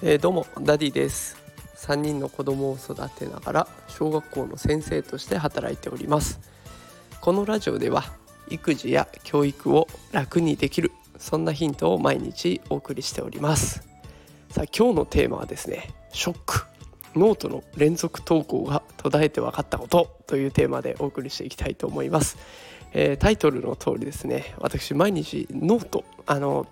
えー、どうもダディです。3人の子供を育てながら小学校の先生として働いております。このラジオでは育児や教育を楽にできるそんなヒントを毎日お送りしております。さあ今日のテーマはですねショック。ノートの連続投稿が途絶えて分かったことというテーマでお送りしていきたいと思います、えー、タイトルの通りですね私毎日ノートあの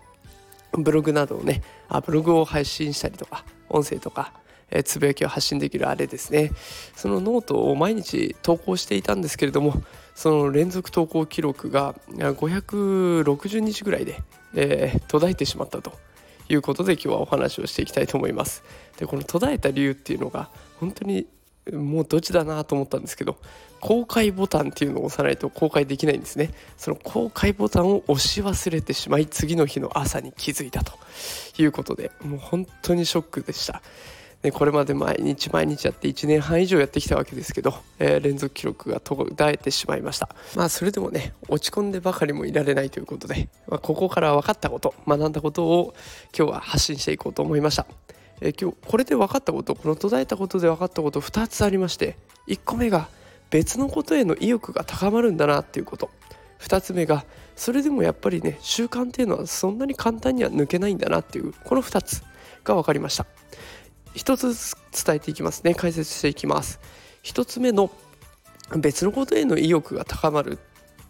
ブログなどをねあブログを配信したりとか音声とかえつぶやきを発信できるあれですね。そのノートを毎日投稿していたんですけれどもその連続投稿記録が560日ぐらいで、えー、途絶えてしまったと。いうことで今日はお話をしていきたいと思います。でこの途絶えた理由っていうのが本当にもうドジだなと思ったんですけど公開ボタンっていうのを押さないと公開できないんですね。その公開ボタンを押し忘れてしまい次の日の朝に気づいたということでもう本当にショックでした。でこれまで毎日毎日やって1年半以上やってきたわけですけど、えー、連続記録が途絶えてしまいました。まあそれでもね落ち込んでばかりもいられないということで、まあ、ここから分かったこと学んだことを今日は発信していこうと思いました。え今日これで分かったことこの途絶えたことで分かったこと2つありまして1個目が別のことへの意欲が高まるんだなっていうこと。2つ目がそれでもやっぱりね習慣っていうのはそんなに簡単には抜けないんだなっていうこの2つが分かりました。1つずつ伝えていきますね。解説していきます。1つ目の別のことへの意欲が高まるっ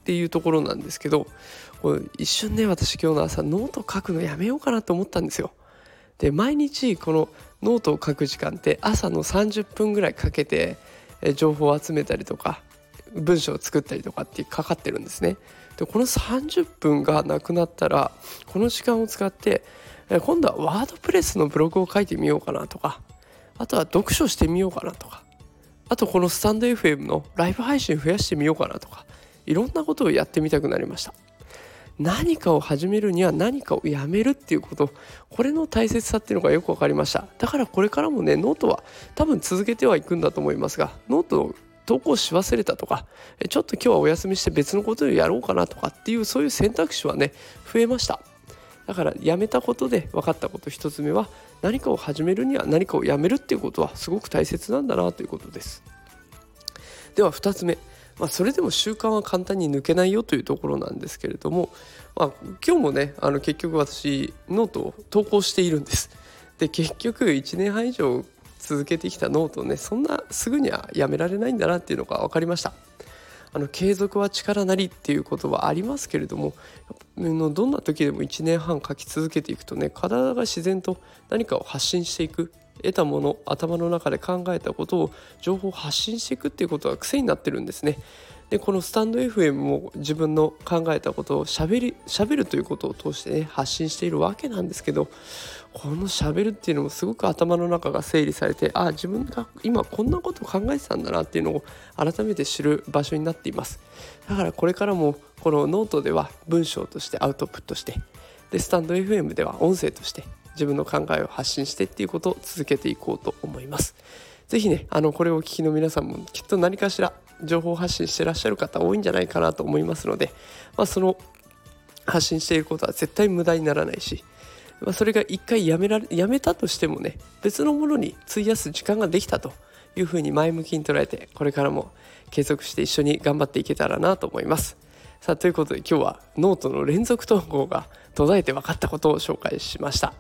ていうところなんですけど一瞬ね私今日の朝ノート書くのやめようかなと思ったんですよ。で毎日このノートを書く時間って朝の30分ぐらいかけて情報を集めたりとか文章を作ったりとかってかかってるんですね。でこの30分がなくなったらこの時間を使って今度は WordPress のブログを書いてみようかなとかあとは読書してみようかなとかあとこのスタンド FM のライブ配信増やしてみようかなとかいろんなことをやってみたくなりました。何かを始めるには何かをやめるっていうこと。これの大切さっていうのがよく分かりました。だからこれからもねノートは多分続けてはいくんだと思いますがノートを投稿し忘れたとかちょっと今日はお休みして別のことをやろうかなとかっていうそういう選択肢はね増えました。だからやめたことで分かったこと1つ目は何かを始めるには何かをやめるっていうことはすごく大切なんだなということです。では2つ目。まあ、それでも習慣は簡単に抜けないよというところなんですけれども、まあ、今日もねあの結局私ノートを投稿しているんです。で結局1年半以上続けてきたノートをねそんなすぐにはやめられないんだなっていうのが分かりました。あの継続は力なりっていうことはありますけれどもどんな時でも1年半書き続けていくとね体が自然と何かを発信していく得たもの頭の中で考えたことを情報を発信していくっていうことが癖になってるんですね。でこのスタンド FM も自分の考えたことをしゃべりしゃべるということを通してね発信しているわけなんですけどこのしゃべるっていうのもすごく頭の中が整理されてああ自分が今こんなことを考えてたんだなっていうのを改めて知る場所になっていますだからこれからもこのノートでは文章としてアウトプットしてでスタンド FM では音声として自分の考えを発信してっていうことを続けていこうと思います。ぜひね、あの、これをお聞きの皆さんもきっと何かしら情報発信してらっしゃる方多いんじゃないかなと思いますので、まあ、その発信していることは絶対無駄にならないし、まあ、それが一回やめられやめたとしてもね別のものに費やす時間ができたというふうに前向きに捉えてこれからも継続して一緒に頑張っていけたらなと思います。さあということで今日はノートの連続投稿が途絶えて分かったことを紹介しました。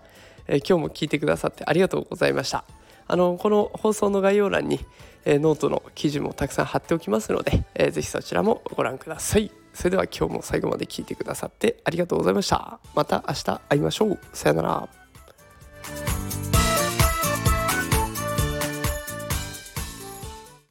え今日も聞いてくださってありがとうございました。あのこの放送の概要欄に、えノートの記事もたくさん貼っておきますので、えー、ぜひそちらもご覧ください。それでは今日も最後まで聞いてくださってありがとうございました。また明日会いましょう。さよなら。